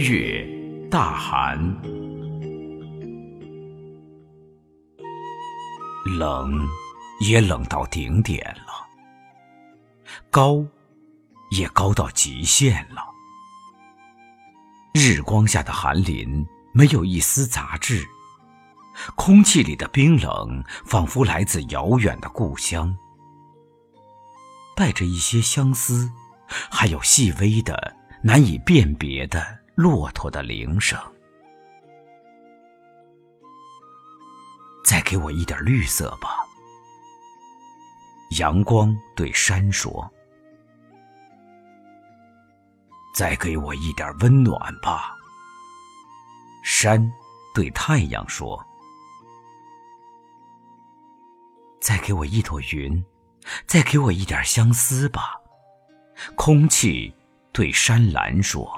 月，大寒，冷也冷到顶点了，高也高到极限了。日光下的寒林没有一丝杂质，空气里的冰冷仿佛来自遥远的故乡，带着一些相思，还有细微的。难以辨别的骆驼的铃声。再给我一点绿色吧。阳光对山说：“再给我一点温暖吧。”山对太阳说：“再给我一朵云，再给我一点相思吧。”空气。对山岚说：“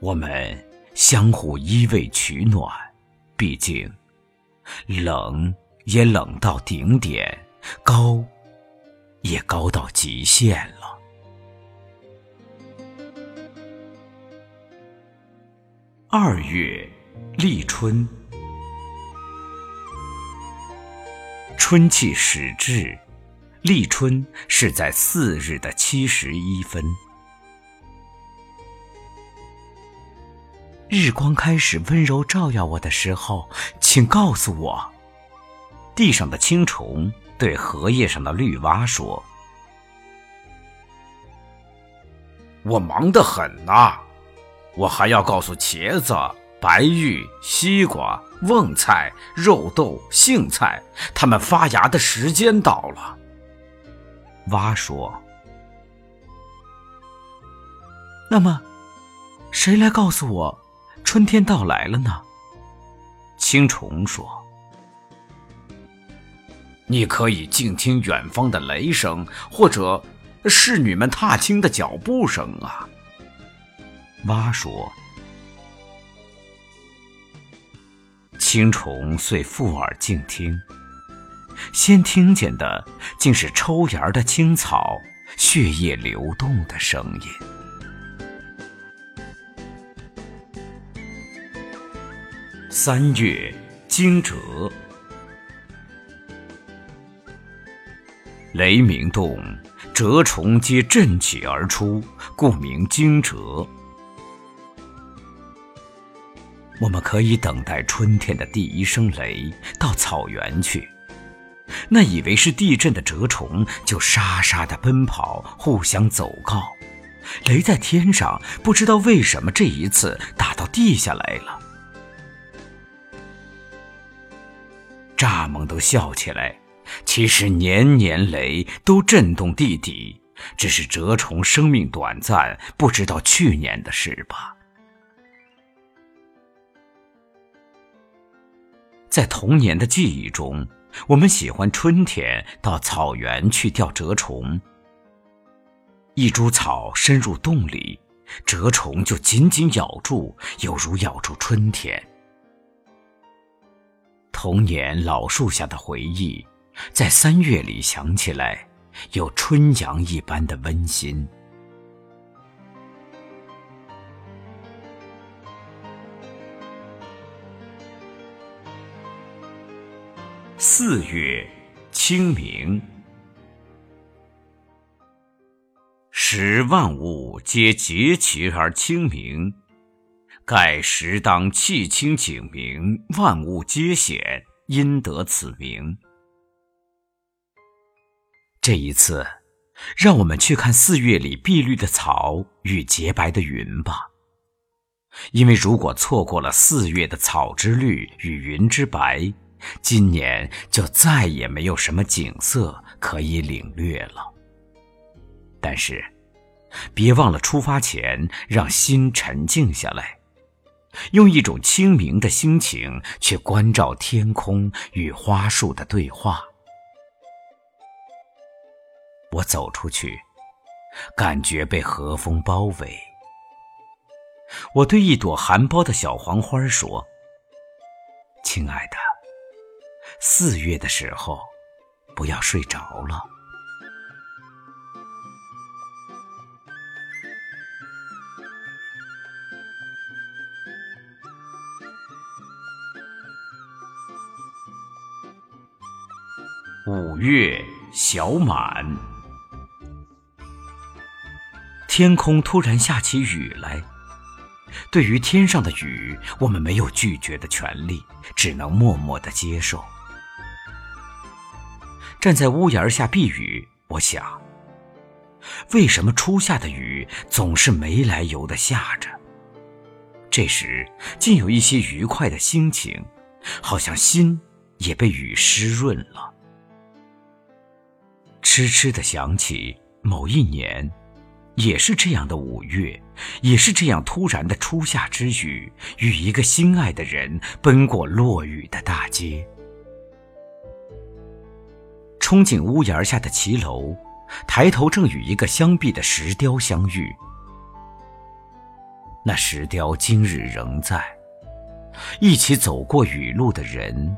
我们相互依偎取暖，毕竟冷也冷到顶点，高也高到极限了。”二月立春，春气始至。立春是在四日的七十一分，日光开始温柔照耀我的时候，请告诉我。地上的青虫对荷叶上的绿蛙说：“我忙得很呐，我还要告诉茄子、白玉、西瓜、瓮菜、肉豆、杏菜，它们发芽的时间到了。”蛙说：“那么，谁来告诉我，春天到来了呢？”青虫说：“你可以静听远方的雷声，或者侍女们踏青的脚步声啊。”蛙说：“青虫遂附耳静听。”先听见的竟是抽芽的青草血液流动的声音。三月惊蛰，雷鸣动，蛰虫皆振起而出，故名惊蛰。我们可以等待春天的第一声雷，到草原去。那以为是地震的蛰虫，就沙沙的奔跑，互相走告。雷在天上，不知道为什么这一次打到地下来了。蚱蜢都笑起来，其实年年雷都震动地底，只是蛰虫生命短暂，不知道去年的事吧。在童年的记忆中。我们喜欢春天到草原去钓蛰虫。一株草深入洞里，蛰虫就紧紧咬住，犹如咬住春天。童年老树下的回忆，在三月里想起来，有春阳一般的温馨。四月清明，使万物皆节其而清明，盖时当气清景明，万物皆显，因得此名。这一次，让我们去看四月里碧绿的草与洁白的云吧。因为如果错过了四月的草之绿与云之白，今年就再也没有什么景色可以领略了。但是，别忘了出发前让心沉静下来，用一种清明的心情去关照天空与花树的对话。我走出去，感觉被和风包围。我对一朵含苞的小黄花说：“亲爱的。”四月的时候，不要睡着了。五月小满，天空突然下起雨来。对于天上的雨，我们没有拒绝的权利，只能默默的接受。站在屋檐下避雨，我想：为什么初夏的雨总是没来由的下着？这时竟有一些愉快的心情，好像心也被雨湿润了。痴痴的想起某一年，也是这样的五月，也是这样突然的初夏之雨，与一个心爱的人奔过落雨的大街。憧憬屋檐下的骑楼，抬头正与一个相壁的石雕相遇。那石雕今日仍在，一起走过雨路的人，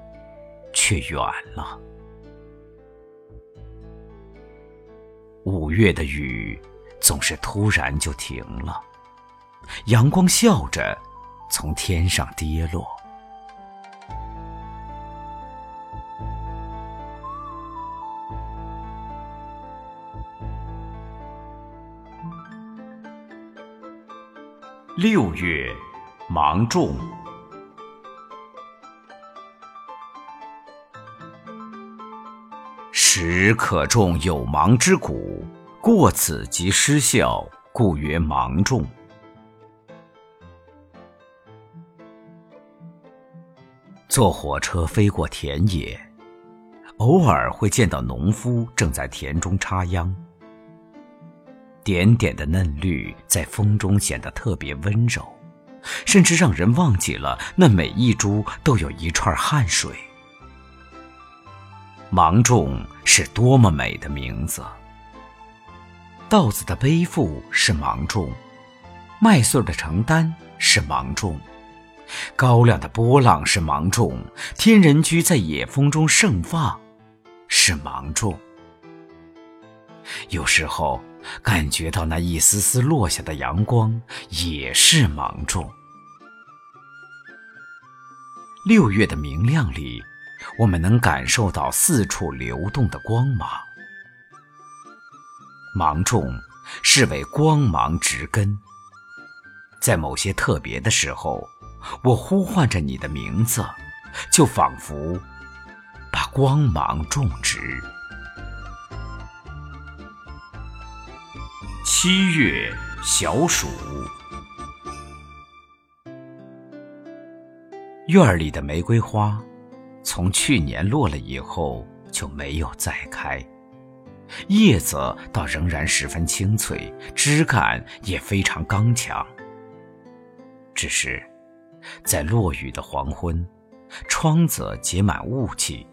却远了。五月的雨总是突然就停了，阳光笑着从天上跌落。六月，芒种。时可种有芒之谷，过此即失效，故曰芒种。坐火车飞过田野，偶尔会见到农夫正在田中插秧，点点的嫩绿在风中显得特别温柔，甚至让人忘记了那每一株都有一串汗水。芒种是多么美的名字！稻子的背负是芒种，麦穗的承担是芒种，高粱的波浪是芒种，天人居在野风中盛放是芒种。有时候感觉到那一丝丝落下的阳光也是芒种。六月的明亮里。我们能感受到四处流动的光芒，芒种是为光芒植根。在某些特别的时候，我呼唤着你的名字，就仿佛把光芒种植。七月小暑，院里的玫瑰花。从去年落了以后就没有再开，叶子倒仍然十分清脆，枝干也非常刚强。只是，在落雨的黄昏，窗子结满雾气，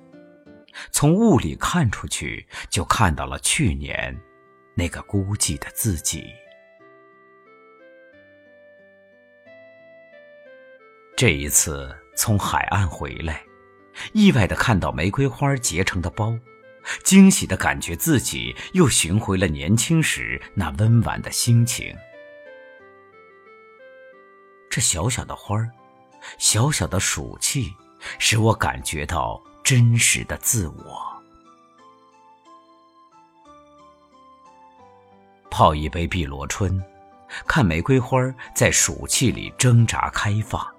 从雾里看出去，就看到了去年那个孤寂的自己。这一次从海岸回来。意外的看到玫瑰花结成的包，惊喜的感觉自己又寻回了年轻时那温婉的心情。这小小的花儿，小小的暑气，使我感觉到真实的自我。泡一杯碧螺春，看玫瑰花在暑气里挣扎开放。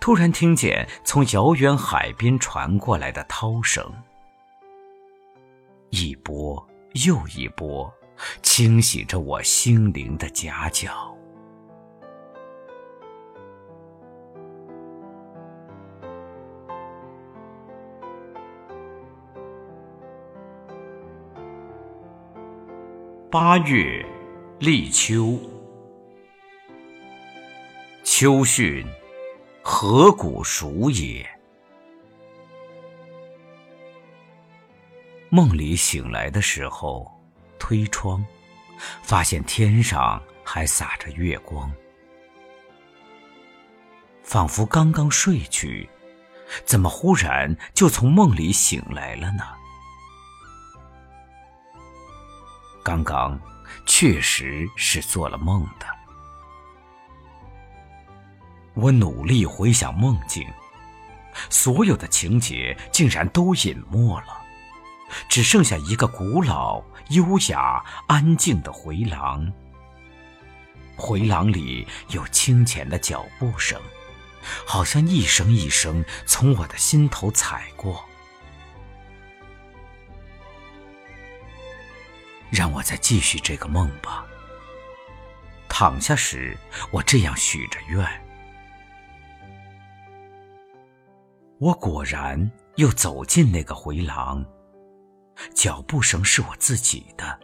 突然听见从遥远海边传过来的涛声，一波又一波，清洗着我心灵的夹角。八月，立秋，秋训。何古熟也？梦里醒来的时候，推窗，发现天上还洒着月光，仿佛刚刚睡去，怎么忽然就从梦里醒来了呢？刚刚确实是做了梦的。我努力回想梦境，所有的情节竟然都隐没了，只剩下一个古老、优雅、安静的回廊。回廊里有清浅的脚步声，好像一声一声从我的心头踩过。让我再继续这个梦吧。躺下时，我这样许着愿。我果然又走进那个回廊，脚步声是我自己的，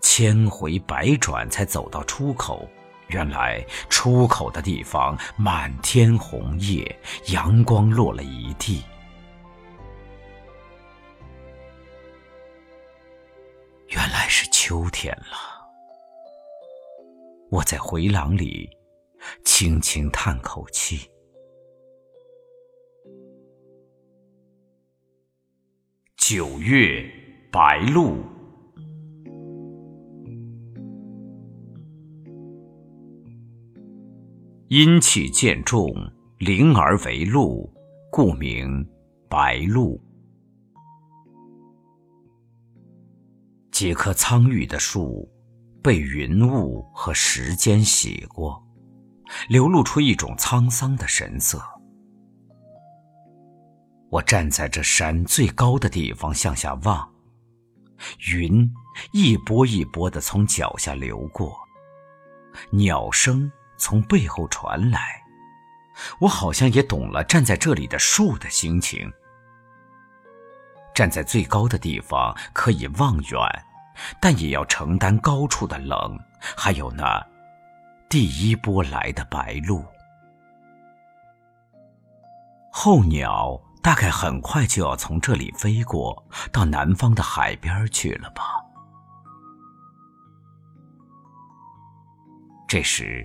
千回百转才走到出口。原来出口的地方满天红叶，阳光落了一地。原来是秋天了。我在回廊里轻轻叹口气。九月白露，阴气渐重，灵而为露，故名白露。几棵苍郁的树。被云雾和时间洗过，流露出一种沧桑的神色。我站在这山最高的地方向下望，云一波一波的从脚下流过，鸟声从背后传来，我好像也懂了站在这里的树的心情。站在最高的地方可以望远。但也要承担高处的冷，还有那第一波来的白鹭。候鸟大概很快就要从这里飞过，到南方的海边去了吧？这时，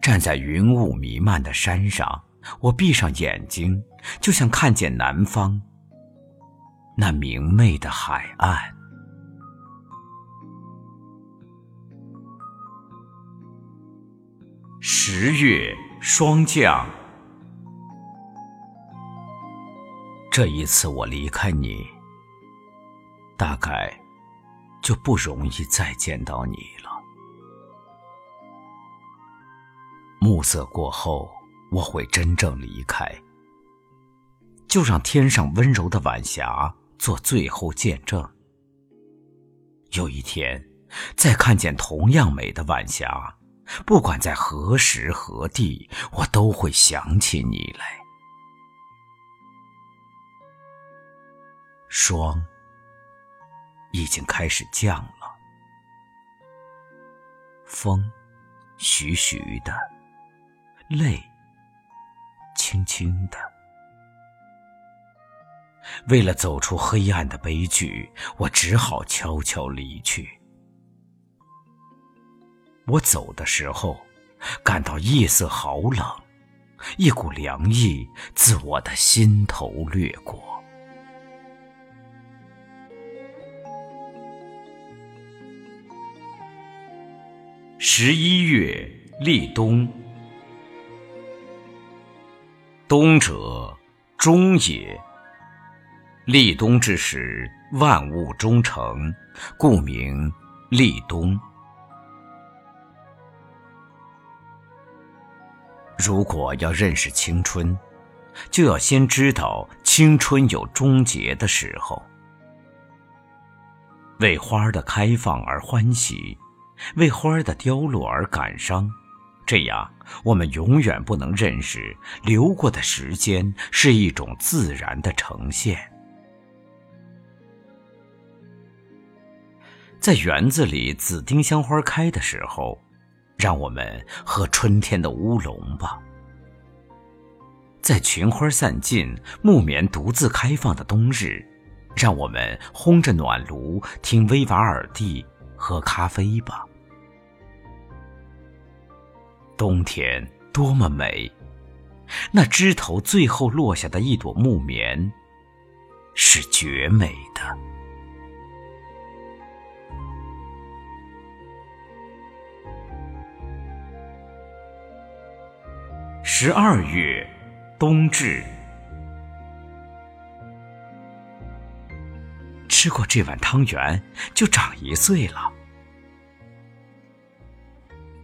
站在云雾弥漫的山上，我闭上眼睛，就像看见南方那明媚的海岸。十月霜降，这一次我离开你，大概就不容易再见到你了。暮色过后，我会真正离开，就让天上温柔的晚霞做最后见证。有一天，再看见同样美的晚霞。不管在何时何地，我都会想起你来。霜已经开始降了，风徐徐的，泪轻轻的。为了走出黑暗的悲剧，我只好悄悄离去。我走的时候，感到夜色好冷，一股凉意自我的心头掠过。十一月立冬，冬者终也。立冬之时，万物终成，故名立冬。如果要认识青春，就要先知道青春有终结的时候。为花的开放而欢喜，为花儿的凋落而感伤，这样我们永远不能认识流过的时间是一种自然的呈现。在园子里紫丁香花开的时候。让我们喝春天的乌龙吧，在群花散尽、木棉独自开放的冬日，让我们烘着暖炉听威瓦尔第，喝咖啡吧。冬天多么美，那枝头最后落下的一朵木棉，是绝美的。十二月，冬至。吃过这碗汤圆，就长一岁了。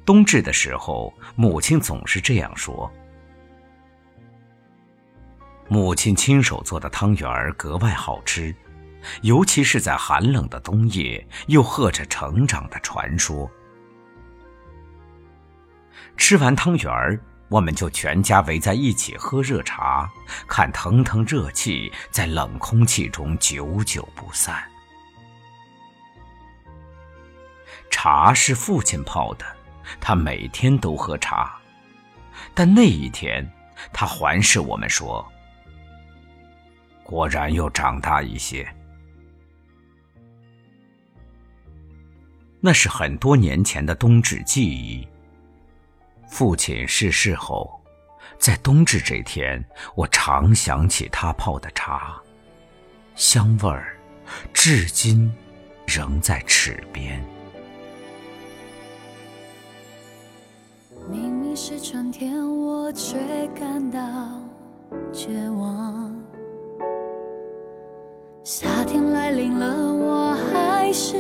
冬至的时候，母亲总是这样说。母亲亲手做的汤圆儿格外好吃，尤其是在寒冷的冬夜，又和着成长的传说。吃完汤圆儿，我们就全家围在一起喝热茶，看腾腾热气在冷空气中久久不散。茶是父亲泡的，他每天都喝茶，但那一天，他环视我们说。果然又长大一些。那是很多年前的冬至记忆。父亲逝世后，在冬至这天，我常想起他泡的茶，香味儿至今仍在齿边。是春天，我却感到绝望。夏天来临了，我还是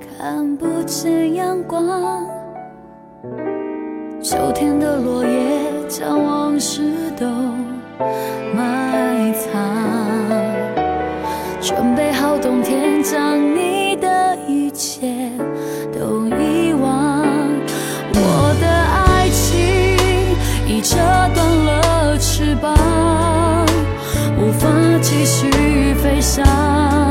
看不见阳光。秋天的落叶将往事都埋藏，准备好冬天将想